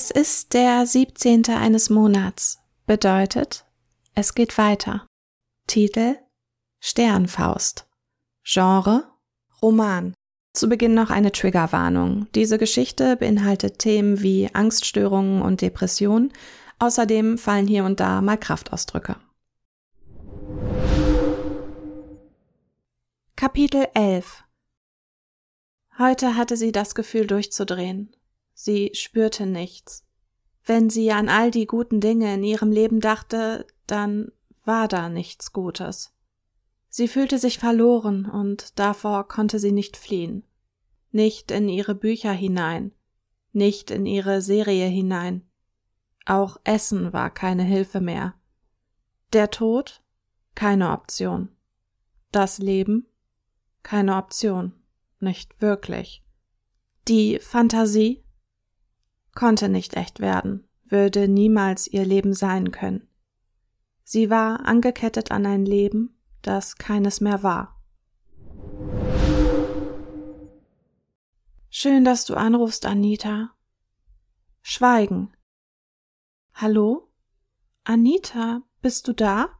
Es ist der 17. eines Monats. Bedeutet, es geht weiter. Titel Sternfaust. Genre Roman. Zu Beginn noch eine Triggerwarnung. Diese Geschichte beinhaltet Themen wie Angststörungen und Depression. Außerdem fallen hier und da mal Kraftausdrücke. Kapitel 11 Heute hatte sie das Gefühl durchzudrehen. Sie spürte nichts. Wenn sie an all die guten Dinge in ihrem Leben dachte, dann war da nichts Gutes. Sie fühlte sich verloren und davor konnte sie nicht fliehen. Nicht in ihre Bücher hinein, nicht in ihre Serie hinein. Auch Essen war keine Hilfe mehr. Der Tod? Keine Option. Das Leben? Keine Option. Nicht wirklich. Die Fantasie? Konnte nicht echt werden, würde niemals ihr Leben sein können. Sie war angekettet an ein Leben, das keines mehr war. Schön, dass du anrufst, Anita. Schweigen. Hallo? Anita, bist du da?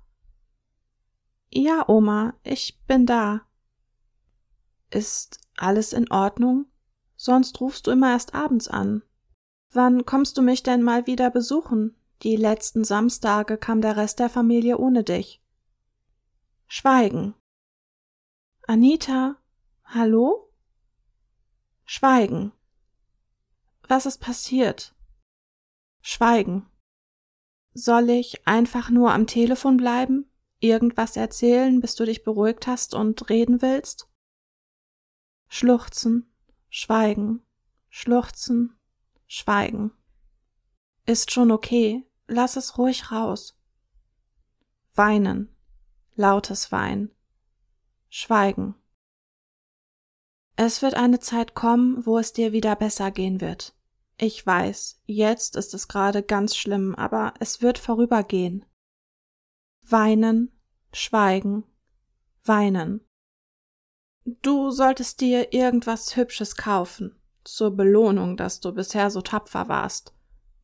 Ja, Oma, ich bin da. Ist alles in Ordnung? Sonst rufst du immer erst abends an. Wann kommst du mich denn mal wieder besuchen? Die letzten Samstage kam der Rest der Familie ohne dich. Schweigen. Anita, hallo? Schweigen. Was ist passiert? Schweigen. Soll ich einfach nur am Telefon bleiben, irgendwas erzählen, bis du dich beruhigt hast und reden willst? Schluchzen, schweigen, schluchzen, Schweigen. Ist schon okay, lass es ruhig raus. Weinen, lautes Weinen. Schweigen. Es wird eine Zeit kommen, wo es dir wieder besser gehen wird. Ich weiß, jetzt ist es gerade ganz schlimm, aber es wird vorübergehen. Weinen, schweigen, weinen. Du solltest dir irgendwas Hübsches kaufen zur Belohnung, dass du bisher so tapfer warst.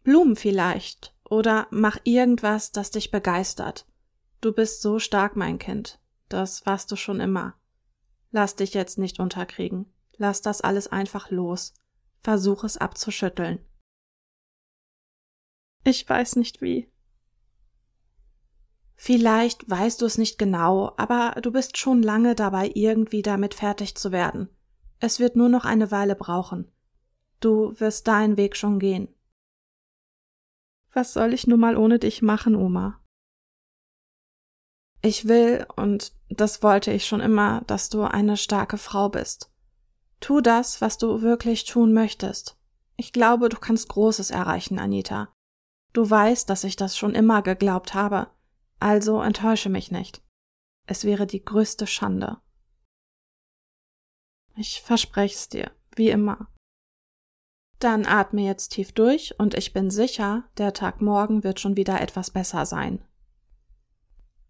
Blumen vielleicht, oder mach irgendwas, das dich begeistert. Du bist so stark, mein Kind. Das warst du schon immer. Lass dich jetzt nicht unterkriegen. Lass das alles einfach los. Versuch es abzuschütteln. Ich weiß nicht wie. Vielleicht weißt du es nicht genau, aber du bist schon lange dabei, irgendwie damit fertig zu werden. Es wird nur noch eine Weile brauchen. Du wirst deinen Weg schon gehen. Was soll ich nun mal ohne dich machen, Oma? Ich will, und das wollte ich schon immer, dass du eine starke Frau bist. Tu das, was du wirklich tun möchtest. Ich glaube, du kannst Großes erreichen, Anita. Du weißt, dass ich das schon immer geglaubt habe, also enttäusche mich nicht. Es wäre die größte Schande. Ich versprech's dir, wie immer. Dann atme jetzt tief durch und ich bin sicher, der Tag morgen wird schon wieder etwas besser sein.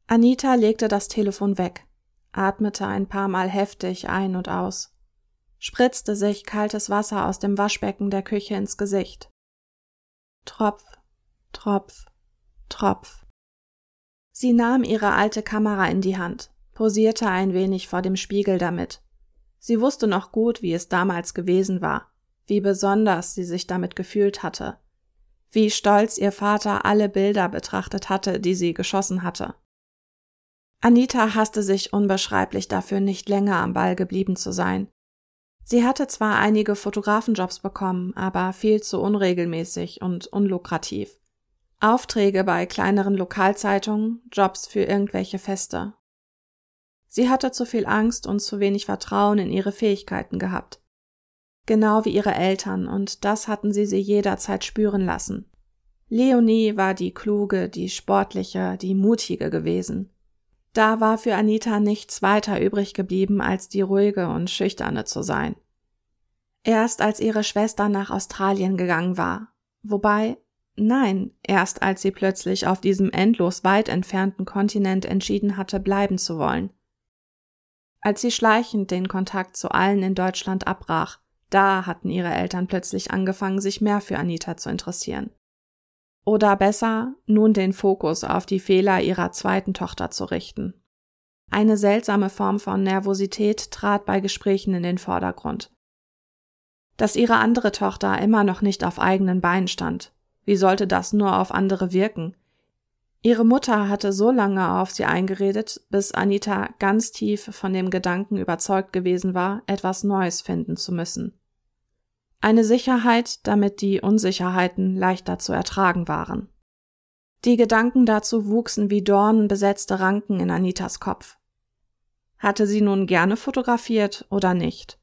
Anita legte das Telefon weg, atmete ein paar Mal heftig ein und aus, spritzte sich kaltes Wasser aus dem Waschbecken der Küche ins Gesicht. Tropf, Tropf, Tropf. Sie nahm ihre alte Kamera in die Hand, posierte ein wenig vor dem Spiegel damit. Sie wusste noch gut, wie es damals gewesen war wie besonders sie sich damit gefühlt hatte, wie stolz ihr Vater alle Bilder betrachtet hatte, die sie geschossen hatte. Anita hasste sich unbeschreiblich dafür, nicht länger am Ball geblieben zu sein. Sie hatte zwar einige Fotografenjobs bekommen, aber viel zu unregelmäßig und unlukrativ. Aufträge bei kleineren Lokalzeitungen, Jobs für irgendwelche Feste. Sie hatte zu viel Angst und zu wenig Vertrauen in ihre Fähigkeiten gehabt genau wie ihre Eltern, und das hatten sie sie jederzeit spüren lassen. Leonie war die kluge, die sportliche, die mutige gewesen. Da war für Anita nichts weiter übrig geblieben, als die ruhige und schüchterne zu sein. Erst als ihre Schwester nach Australien gegangen war, wobei, nein, erst als sie plötzlich auf diesem endlos weit entfernten Kontinent entschieden hatte, bleiben zu wollen. Als sie schleichend den Kontakt zu allen in Deutschland abbrach, Da hatten ihre Eltern plötzlich angefangen, sich mehr für Anita zu interessieren. Oder besser, nun den Fokus auf die Fehler ihrer zweiten Tochter zu richten. Eine seltsame Form von Nervosität trat bei Gesprächen in den Vordergrund. Dass ihre andere Tochter immer noch nicht auf eigenen Beinen stand. Wie sollte das nur auf andere wirken? Ihre Mutter hatte so lange auf sie eingeredet, bis Anita ganz tief von dem Gedanken überzeugt gewesen war, etwas Neues finden zu müssen. Eine Sicherheit, damit die Unsicherheiten leichter zu ertragen waren. Die Gedanken dazu wuchsen wie dornenbesetzte Ranken in Anitas Kopf. Hatte sie nun gerne fotografiert oder nicht?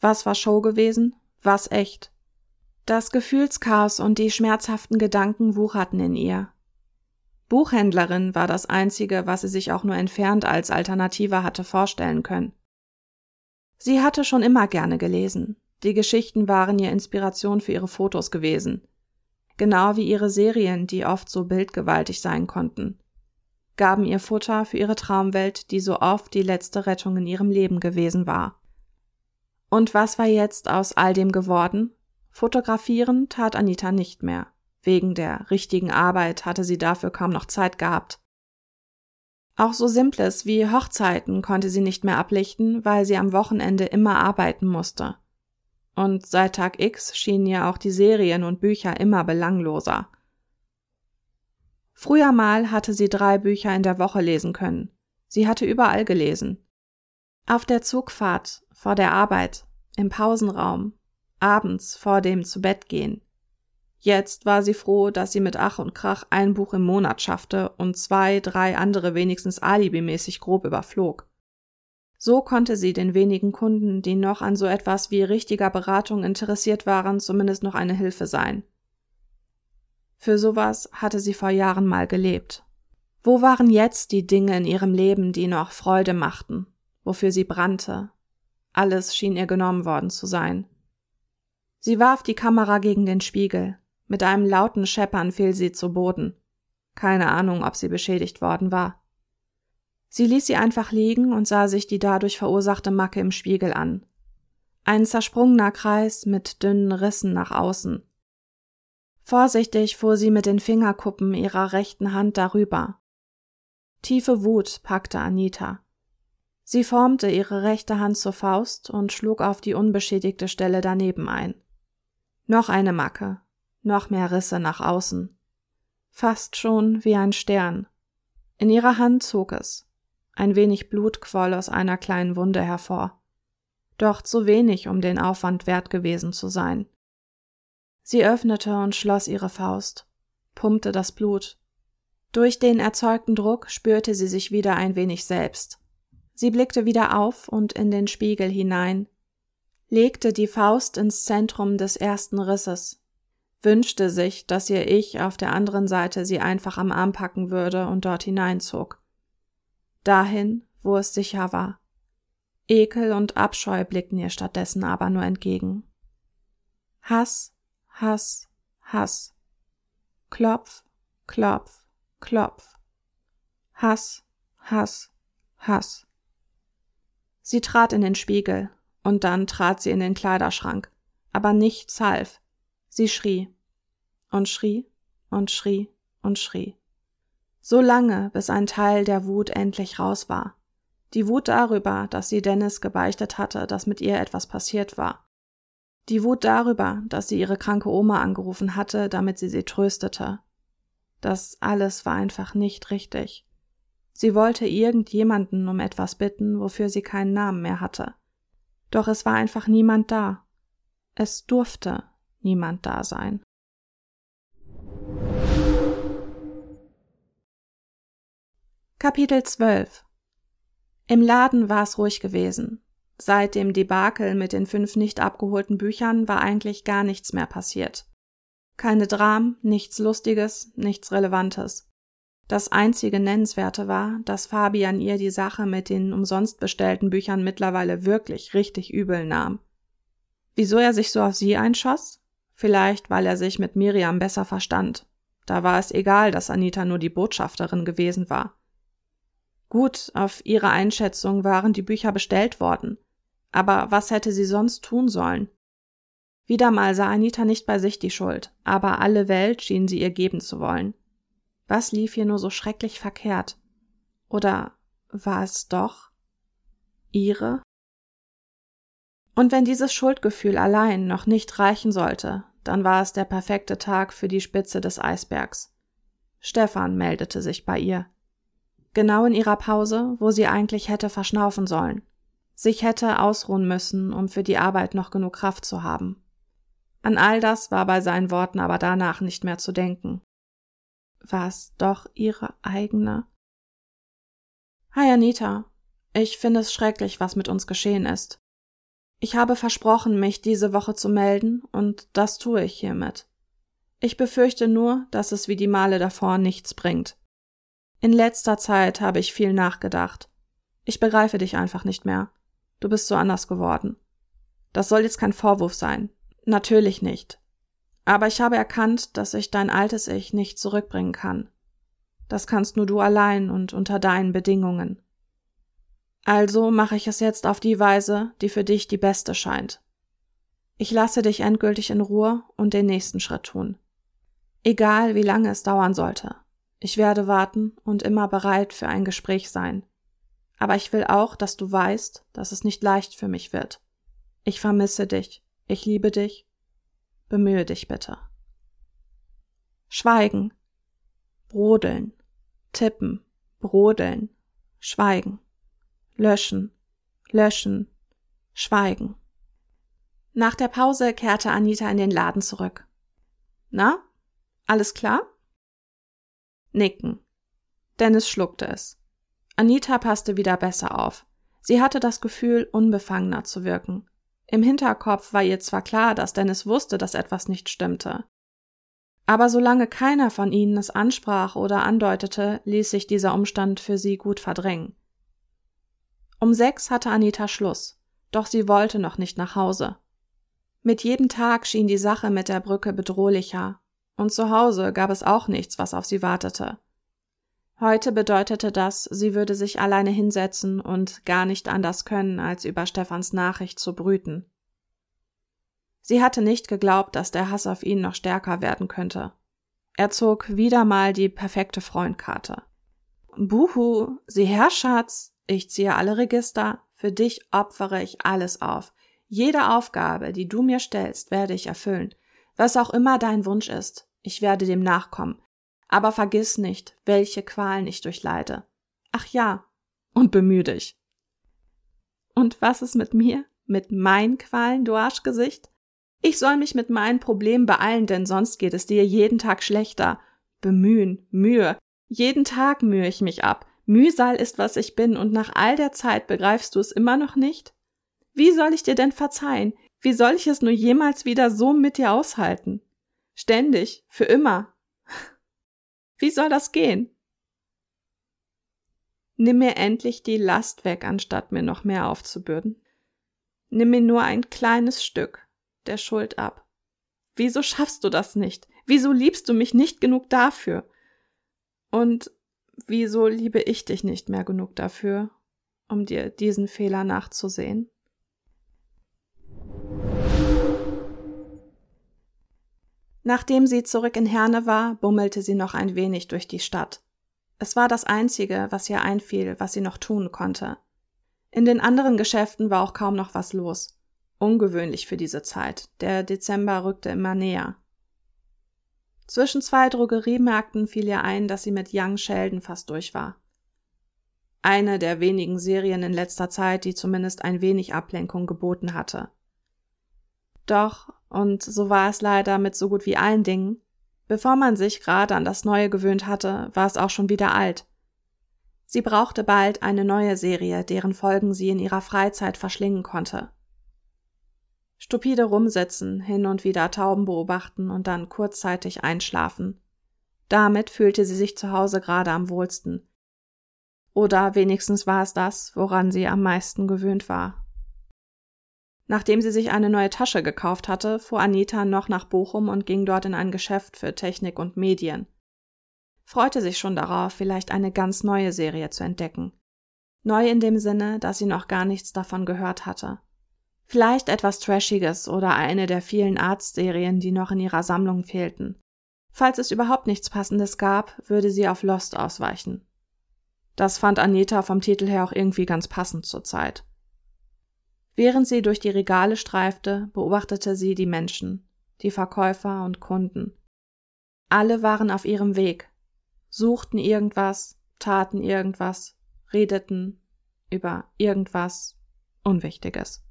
Was war Show gewesen? Was echt? Das Gefühlschaos und die schmerzhaften Gedanken wucherten in ihr. Buchhändlerin war das einzige, was sie sich auch nur entfernt als Alternative hatte vorstellen können. Sie hatte schon immer gerne gelesen, die Geschichten waren ihr Inspiration für ihre Fotos gewesen. Genau wie ihre Serien, die oft so bildgewaltig sein konnten. Gaben ihr Futter für ihre Traumwelt, die so oft die letzte Rettung in ihrem Leben gewesen war. Und was war jetzt aus all dem geworden? Fotografieren tat Anita nicht mehr. Wegen der richtigen Arbeit hatte sie dafür kaum noch Zeit gehabt. Auch so Simples wie Hochzeiten konnte sie nicht mehr ablichten, weil sie am Wochenende immer arbeiten musste und seit Tag X schienen ihr auch die Serien und Bücher immer belangloser. Früher mal hatte sie drei Bücher in der Woche lesen können. Sie hatte überall gelesen. Auf der Zugfahrt, vor der Arbeit, im Pausenraum, abends vor dem Zubettgehen. Jetzt war sie froh, dass sie mit Ach und Krach ein Buch im Monat schaffte und zwei, drei andere wenigstens alibimäßig grob überflog. So konnte sie den wenigen Kunden, die noch an so etwas wie richtiger Beratung interessiert waren, zumindest noch eine Hilfe sein. Für sowas hatte sie vor Jahren mal gelebt. Wo waren jetzt die Dinge in ihrem Leben, die noch Freude machten, wofür sie brannte? Alles schien ihr genommen worden zu sein. Sie warf die Kamera gegen den Spiegel. Mit einem lauten Scheppern fiel sie zu Boden. Keine Ahnung, ob sie beschädigt worden war. Sie ließ sie einfach liegen und sah sich die dadurch verursachte Macke im Spiegel an. Ein zersprungener Kreis mit dünnen Rissen nach außen. Vorsichtig fuhr sie mit den Fingerkuppen ihrer rechten Hand darüber. Tiefe Wut packte Anita. Sie formte ihre rechte Hand zur Faust und schlug auf die unbeschädigte Stelle daneben ein. Noch eine Macke, noch mehr Risse nach außen. Fast schon wie ein Stern. In ihrer Hand zog es. Ein wenig Blut quoll aus einer kleinen Wunde hervor. Doch zu wenig, um den Aufwand wert gewesen zu sein. Sie öffnete und schloss ihre Faust, pumpte das Blut. Durch den erzeugten Druck spürte sie sich wieder ein wenig selbst. Sie blickte wieder auf und in den Spiegel hinein, legte die Faust ins Zentrum des ersten Risses, wünschte sich, dass ihr Ich auf der anderen Seite sie einfach am Arm packen würde und dort hineinzog dahin, wo es sicher war. Ekel und Abscheu blickten ihr stattdessen aber nur entgegen. Hass, Hass, Hass. Klopf, Klopf, Klopf. Hass, Hass, Hass. Sie trat in den Spiegel, und dann trat sie in den Kleiderschrank, aber nichts half. Sie schrie und schrie und schrie und schrie. So lange, bis ein Teil der Wut endlich raus war. Die Wut darüber, dass sie Dennis gebeichtet hatte, dass mit ihr etwas passiert war. Die Wut darüber, dass sie ihre kranke Oma angerufen hatte, damit sie sie tröstete. Das alles war einfach nicht richtig. Sie wollte irgendjemanden um etwas bitten, wofür sie keinen Namen mehr hatte. Doch es war einfach niemand da. Es durfte niemand da sein. Kapitel 12 Im Laden war es ruhig gewesen. Seit dem Debakel mit den fünf nicht abgeholten Büchern war eigentlich gar nichts mehr passiert. Keine Dram, nichts Lustiges, nichts Relevantes. Das einzige Nennenswerte war, dass Fabian ihr die Sache mit den umsonst bestellten Büchern mittlerweile wirklich richtig übel nahm. Wieso er sich so auf sie einschoss? Vielleicht, weil er sich mit Miriam besser verstand. Da war es egal, dass Anita nur die Botschafterin gewesen war. Gut, auf ihre Einschätzung waren die Bücher bestellt worden. Aber was hätte sie sonst tun sollen? Wieder mal sah Anita nicht bei sich die Schuld, aber alle Welt schien sie ihr geben zu wollen. Was lief hier nur so schrecklich verkehrt? Oder war es doch ihre? Und wenn dieses Schuldgefühl allein noch nicht reichen sollte, dann war es der perfekte Tag für die Spitze des Eisbergs. Stefan meldete sich bei ihr. Genau in ihrer Pause, wo sie eigentlich hätte verschnaufen sollen, sich hätte ausruhen müssen, um für die Arbeit noch genug Kraft zu haben. An all das war bei seinen Worten aber danach nicht mehr zu denken. War es doch ihre eigene? Hi Anita, ich finde es schrecklich, was mit uns geschehen ist. Ich habe versprochen, mich diese Woche zu melden, und das tue ich hiermit. Ich befürchte nur, dass es wie die Male davor nichts bringt. In letzter Zeit habe ich viel nachgedacht. Ich begreife dich einfach nicht mehr. Du bist so anders geworden. Das soll jetzt kein Vorwurf sein. Natürlich nicht. Aber ich habe erkannt, dass ich dein altes Ich nicht zurückbringen kann. Das kannst nur du allein und unter deinen Bedingungen. Also mache ich es jetzt auf die Weise, die für dich die beste scheint. Ich lasse dich endgültig in Ruhe und den nächsten Schritt tun. Egal wie lange es dauern sollte. Ich werde warten und immer bereit für ein Gespräch sein. Aber ich will auch, dass du weißt, dass es nicht leicht für mich wird. Ich vermisse dich. Ich liebe dich. Bemühe dich bitte. Schweigen. Brodeln. Tippen. Brodeln. Schweigen löschen, löschen, schweigen. Nach der Pause kehrte Anita in den Laden zurück. Na, alles klar? Nicken. Dennis schluckte es. Anita passte wieder besser auf. Sie hatte das Gefühl, unbefangener zu wirken. Im Hinterkopf war ihr zwar klar, dass Dennis wusste, dass etwas nicht stimmte. Aber solange keiner von ihnen es ansprach oder andeutete, ließ sich dieser Umstand für sie gut verdrängen. Um sechs hatte Anita Schluss, doch sie wollte noch nicht nach Hause. Mit jedem Tag schien die Sache mit der Brücke bedrohlicher, und zu Hause gab es auch nichts, was auf sie wartete. Heute bedeutete das, sie würde sich alleine hinsetzen und gar nicht anders können, als über Stefans Nachricht zu brüten. Sie hatte nicht geglaubt, dass der Hass auf ihn noch stärker werden könnte. Er zog wieder mal die perfekte Freundkarte. Buhu, sieh her, Schatz, ich ziehe alle Register, für dich opfere ich alles auf. Jede Aufgabe, die du mir stellst, werde ich erfüllen. Was auch immer dein Wunsch ist, ich werde dem nachkommen. Aber vergiss nicht, welche Qualen ich durchleide. Ach ja, und bemühe dich. Und was ist mit mir? Mit meinen Qualen, du Arschgesicht? Ich soll mich mit meinen Problemen beeilen, denn sonst geht es dir jeden Tag schlechter. Bemühen, Mühe. Jeden Tag mühe ich mich ab. Mühsal ist, was ich bin, und nach all der Zeit begreifst du es immer noch nicht? Wie soll ich dir denn verzeihen? Wie soll ich es nur jemals wieder so mit dir aushalten? Ständig, für immer. Wie soll das gehen? Nimm mir endlich die Last weg, anstatt mir noch mehr aufzubürden. Nimm mir nur ein kleines Stück der Schuld ab. Wieso schaffst du das nicht? Wieso liebst du mich nicht genug dafür? Und wieso liebe ich dich nicht mehr genug dafür, um dir diesen Fehler nachzusehen? Nachdem sie zurück in Herne war, bummelte sie noch ein wenig durch die Stadt. Es war das Einzige, was ihr einfiel, was sie noch tun konnte. In den anderen Geschäften war auch kaum noch was los. Ungewöhnlich für diese Zeit. Der Dezember rückte immer näher. Zwischen zwei Drogeriemärkten fiel ihr ein, dass sie mit Young Sheldon fast durch war. Eine der wenigen Serien in letzter Zeit, die zumindest ein wenig Ablenkung geboten hatte. Doch, und so war es leider mit so gut wie allen Dingen, bevor man sich gerade an das Neue gewöhnt hatte, war es auch schon wieder alt. Sie brauchte bald eine neue Serie, deren Folgen sie in ihrer Freizeit verschlingen konnte. Stupide rumsitzen, hin und wieder Tauben beobachten und dann kurzzeitig einschlafen. Damit fühlte sie sich zu Hause gerade am wohlsten. Oder wenigstens war es das, woran sie am meisten gewöhnt war. Nachdem sie sich eine neue Tasche gekauft hatte, fuhr Anita noch nach Bochum und ging dort in ein Geschäft für Technik und Medien. Freute sich schon darauf, vielleicht eine ganz neue Serie zu entdecken. Neu in dem Sinne, dass sie noch gar nichts davon gehört hatte. Vielleicht etwas Trashiges oder eine der vielen Arztserien, die noch in ihrer Sammlung fehlten. Falls es überhaupt nichts Passendes gab, würde sie auf Lost ausweichen. Das fand Anita vom Titel her auch irgendwie ganz passend zur Zeit. Während sie durch die Regale streifte, beobachtete sie die Menschen, die Verkäufer und Kunden. Alle waren auf ihrem Weg, suchten irgendwas, taten irgendwas, redeten über irgendwas Unwichtiges.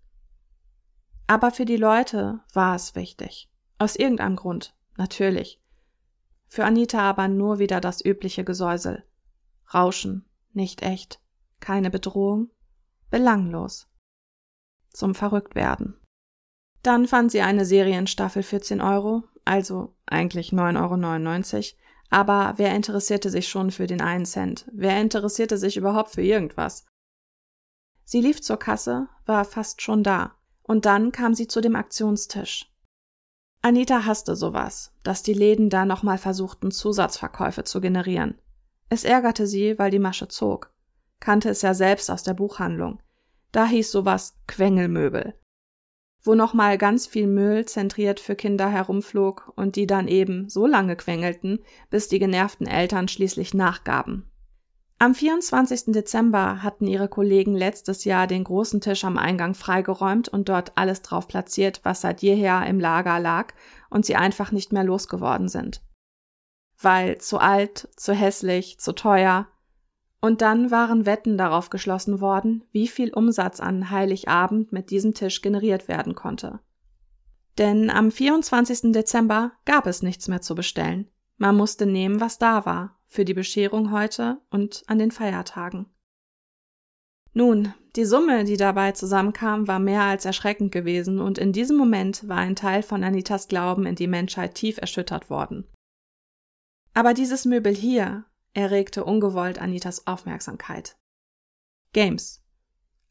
Aber für die Leute war es wichtig. Aus irgendeinem Grund, natürlich. Für Anita aber nur wieder das übliche Gesäusel. Rauschen, nicht echt, keine Bedrohung, belanglos. Zum Verrücktwerden. Dann fand sie eine Serienstaffel für 10 Euro, also eigentlich 9,99 Euro, aber wer interessierte sich schon für den einen Cent? Wer interessierte sich überhaupt für irgendwas? Sie lief zur Kasse, war fast schon da, und dann kam sie zu dem Aktionstisch. Anita hasste sowas, dass die Läden da nochmal versuchten, Zusatzverkäufe zu generieren. Es ärgerte sie, weil die Masche zog. Kannte es ja selbst aus der Buchhandlung. Da hieß sowas Quengelmöbel. Wo nochmal ganz viel Müll zentriert für Kinder herumflog und die dann eben so lange quengelten, bis die genervten Eltern schließlich nachgaben. Am 24. Dezember hatten ihre Kollegen letztes Jahr den großen Tisch am Eingang freigeräumt und dort alles drauf platziert, was seit jeher im Lager lag und sie einfach nicht mehr losgeworden sind weil zu alt, zu hässlich, zu teuer. Und dann waren Wetten darauf geschlossen worden, wie viel Umsatz an Heiligabend mit diesem Tisch generiert werden konnte. Denn am 24. Dezember gab es nichts mehr zu bestellen. Man musste nehmen, was da war, für die Bescherung heute und an den Feiertagen. Nun, die Summe, die dabei zusammenkam, war mehr als erschreckend gewesen, und in diesem Moment war ein Teil von Anitas Glauben in die Menschheit tief erschüttert worden. Aber dieses Möbel hier erregte ungewollt Anitas Aufmerksamkeit. Games.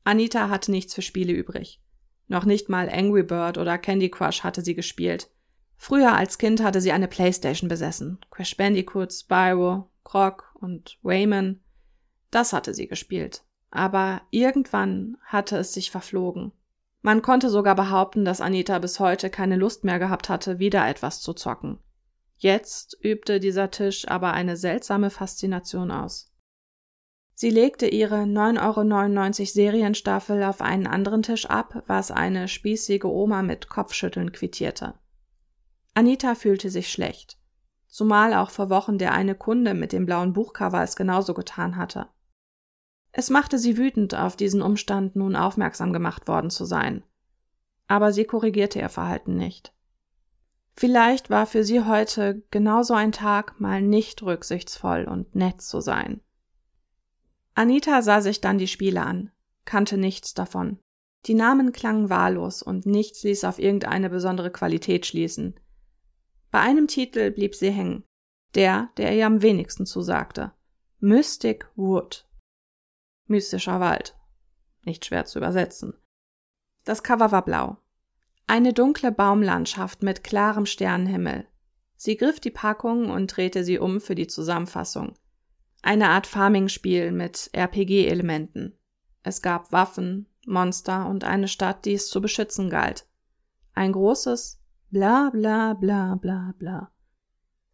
Anita hatte nichts für Spiele übrig. Noch nicht mal Angry Bird oder Candy Crush hatte sie gespielt. Früher als Kind hatte sie eine Playstation besessen. Crash Bandicoot, Spyro, Croc und Rayman. Das hatte sie gespielt. Aber irgendwann hatte es sich verflogen. Man konnte sogar behaupten, dass Anita bis heute keine Lust mehr gehabt hatte, wieder etwas zu zocken. Jetzt übte dieser Tisch aber eine seltsame Faszination aus. Sie legte ihre 9,99 Euro Serienstaffel auf einen anderen Tisch ab, was eine spießige Oma mit Kopfschütteln quittierte. Anita fühlte sich schlecht, zumal auch vor Wochen der eine Kunde mit dem blauen Buchcover es genauso getan hatte. Es machte sie wütend, auf diesen Umstand nun aufmerksam gemacht worden zu sein. Aber sie korrigierte ihr Verhalten nicht. Vielleicht war für sie heute genauso ein Tag, mal nicht rücksichtsvoll und nett zu sein. Anita sah sich dann die Spiele an, kannte nichts davon. Die Namen klangen wahllos und nichts ließ auf irgendeine besondere Qualität schließen. Bei einem Titel blieb sie hängen, der, der ihr am wenigsten zusagte. Mystic Wood. Mystischer Wald. Nicht schwer zu übersetzen. Das Cover war blau. Eine dunkle Baumlandschaft mit klarem Sternenhimmel. Sie griff die Packung und drehte sie um für die Zusammenfassung. Eine Art Farming-Spiel mit RPG-Elementen. Es gab Waffen, Monster und eine Stadt, die es zu beschützen galt. Ein großes bla bla bla bla bla.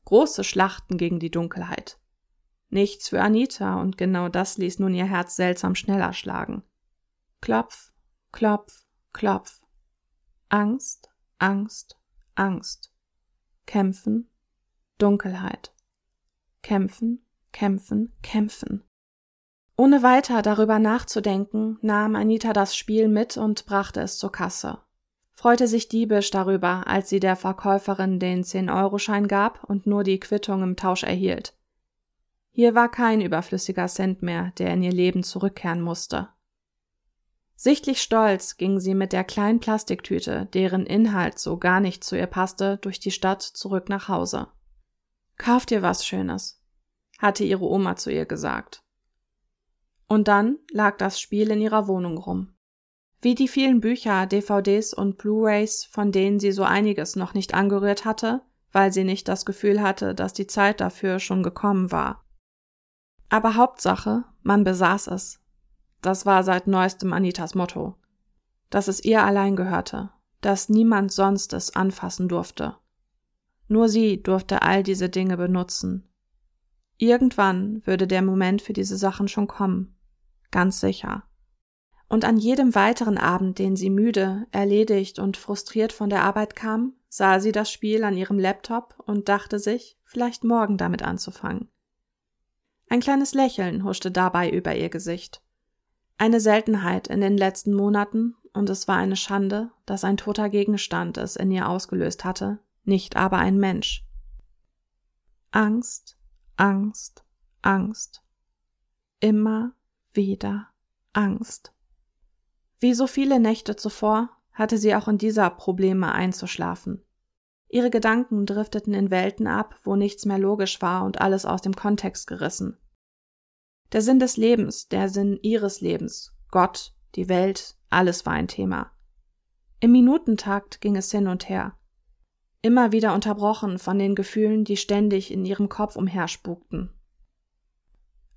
Große Schlachten gegen die Dunkelheit. Nichts für Anita, und genau das ließ nun ihr Herz seltsam schneller schlagen. Klopf, klopf, klopf. Angst, Angst, Angst. Kämpfen, Dunkelheit. Kämpfen, kämpfen, kämpfen. Ohne weiter darüber nachzudenken, nahm Anita das Spiel mit und brachte es zur Kasse. Freute sich diebisch darüber, als sie der Verkäuferin den 10-Euro-Schein gab und nur die Quittung im Tausch erhielt. Hier war kein überflüssiger Cent mehr, der in ihr Leben zurückkehren musste. Sichtlich stolz ging sie mit der kleinen Plastiktüte, deren Inhalt so gar nicht zu ihr passte, durch die Stadt zurück nach Hause. Kauf dir was Schönes, hatte ihre Oma zu ihr gesagt. Und dann lag das Spiel in ihrer Wohnung rum. Wie die vielen Bücher, DVDs und Blu-rays, von denen sie so einiges noch nicht angerührt hatte, weil sie nicht das Gefühl hatte, dass die Zeit dafür schon gekommen war. Aber Hauptsache, man besaß es das war seit neuestem Anitas Motto. dass es ihr allein gehörte, dass niemand sonst es anfassen durfte. Nur sie durfte all diese Dinge benutzen. Irgendwann würde der Moment für diese Sachen schon kommen. Ganz sicher. Und an jedem weiteren Abend, den sie müde, erledigt und frustriert von der Arbeit kam, sah sie das Spiel an ihrem Laptop und dachte sich, vielleicht morgen damit anzufangen. Ein kleines Lächeln huschte dabei über ihr Gesicht. Eine Seltenheit in den letzten Monaten, und es war eine Schande, dass ein toter Gegenstand es in ihr ausgelöst hatte, nicht aber ein Mensch. Angst, Angst, Angst. Immer wieder Angst. Wie so viele Nächte zuvor hatte sie auch in dieser Probleme einzuschlafen. Ihre Gedanken drifteten in Welten ab, wo nichts mehr logisch war und alles aus dem Kontext gerissen. Der Sinn des Lebens, der Sinn ihres Lebens, Gott, die Welt, alles war ein Thema. Im Minutentakt ging es hin und her. Immer wieder unterbrochen von den Gefühlen, die ständig in ihrem Kopf umherspukten.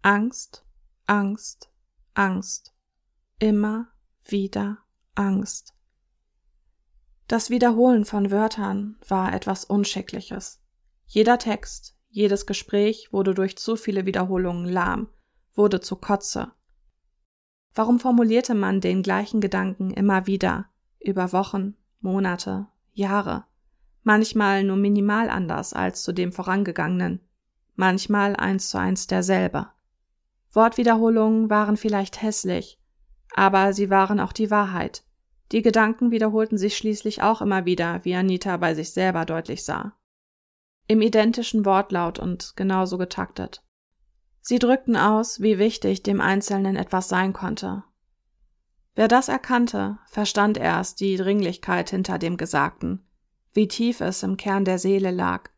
Angst, Angst, Angst. Immer wieder Angst. Das Wiederholen von Wörtern war etwas Unschickliches. Jeder Text, jedes Gespräch wurde durch zu viele Wiederholungen lahm, wurde zu Kotze. Warum formulierte man den gleichen Gedanken immer wieder, über Wochen, Monate, Jahre, manchmal nur minimal anders als zu dem vorangegangenen, manchmal eins zu eins derselbe. Wortwiederholungen waren vielleicht hässlich, aber sie waren auch die Wahrheit, die Gedanken wiederholten sich schließlich auch immer wieder, wie Anita bei sich selber deutlich sah. Im identischen Wortlaut und genauso getaktet. Sie drückten aus, wie wichtig dem Einzelnen etwas sein konnte. Wer das erkannte, verstand erst die Dringlichkeit hinter dem Gesagten, wie tief es im Kern der Seele lag,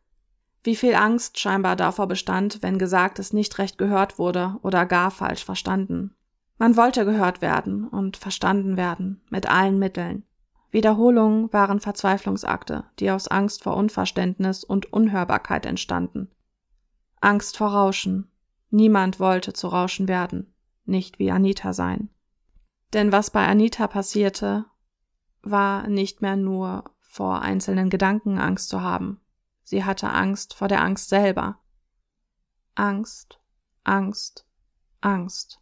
wie viel Angst scheinbar davor bestand, wenn Gesagtes nicht recht gehört wurde oder gar falsch verstanden. Man wollte gehört werden und verstanden werden, mit allen Mitteln. Wiederholungen waren Verzweiflungsakte, die aus Angst vor Unverständnis und Unhörbarkeit entstanden. Angst vor Rauschen. Niemand wollte zu Rauschen werden, nicht wie Anita sein. Denn was bei Anita passierte, war nicht mehr nur vor einzelnen Gedanken Angst zu haben. Sie hatte Angst vor der Angst selber. Angst, Angst, Angst.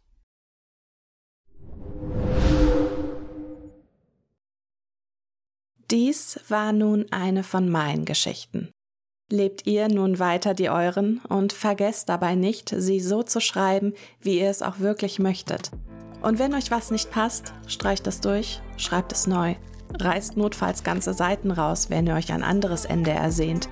Dies war nun eine von meinen Geschichten. Lebt ihr nun weiter die euren und vergesst dabei nicht, sie so zu schreiben, wie ihr es auch wirklich möchtet. Und wenn euch was nicht passt, streicht es durch, schreibt es neu, reißt notfalls ganze Seiten raus, wenn ihr euch ein anderes Ende ersehnt.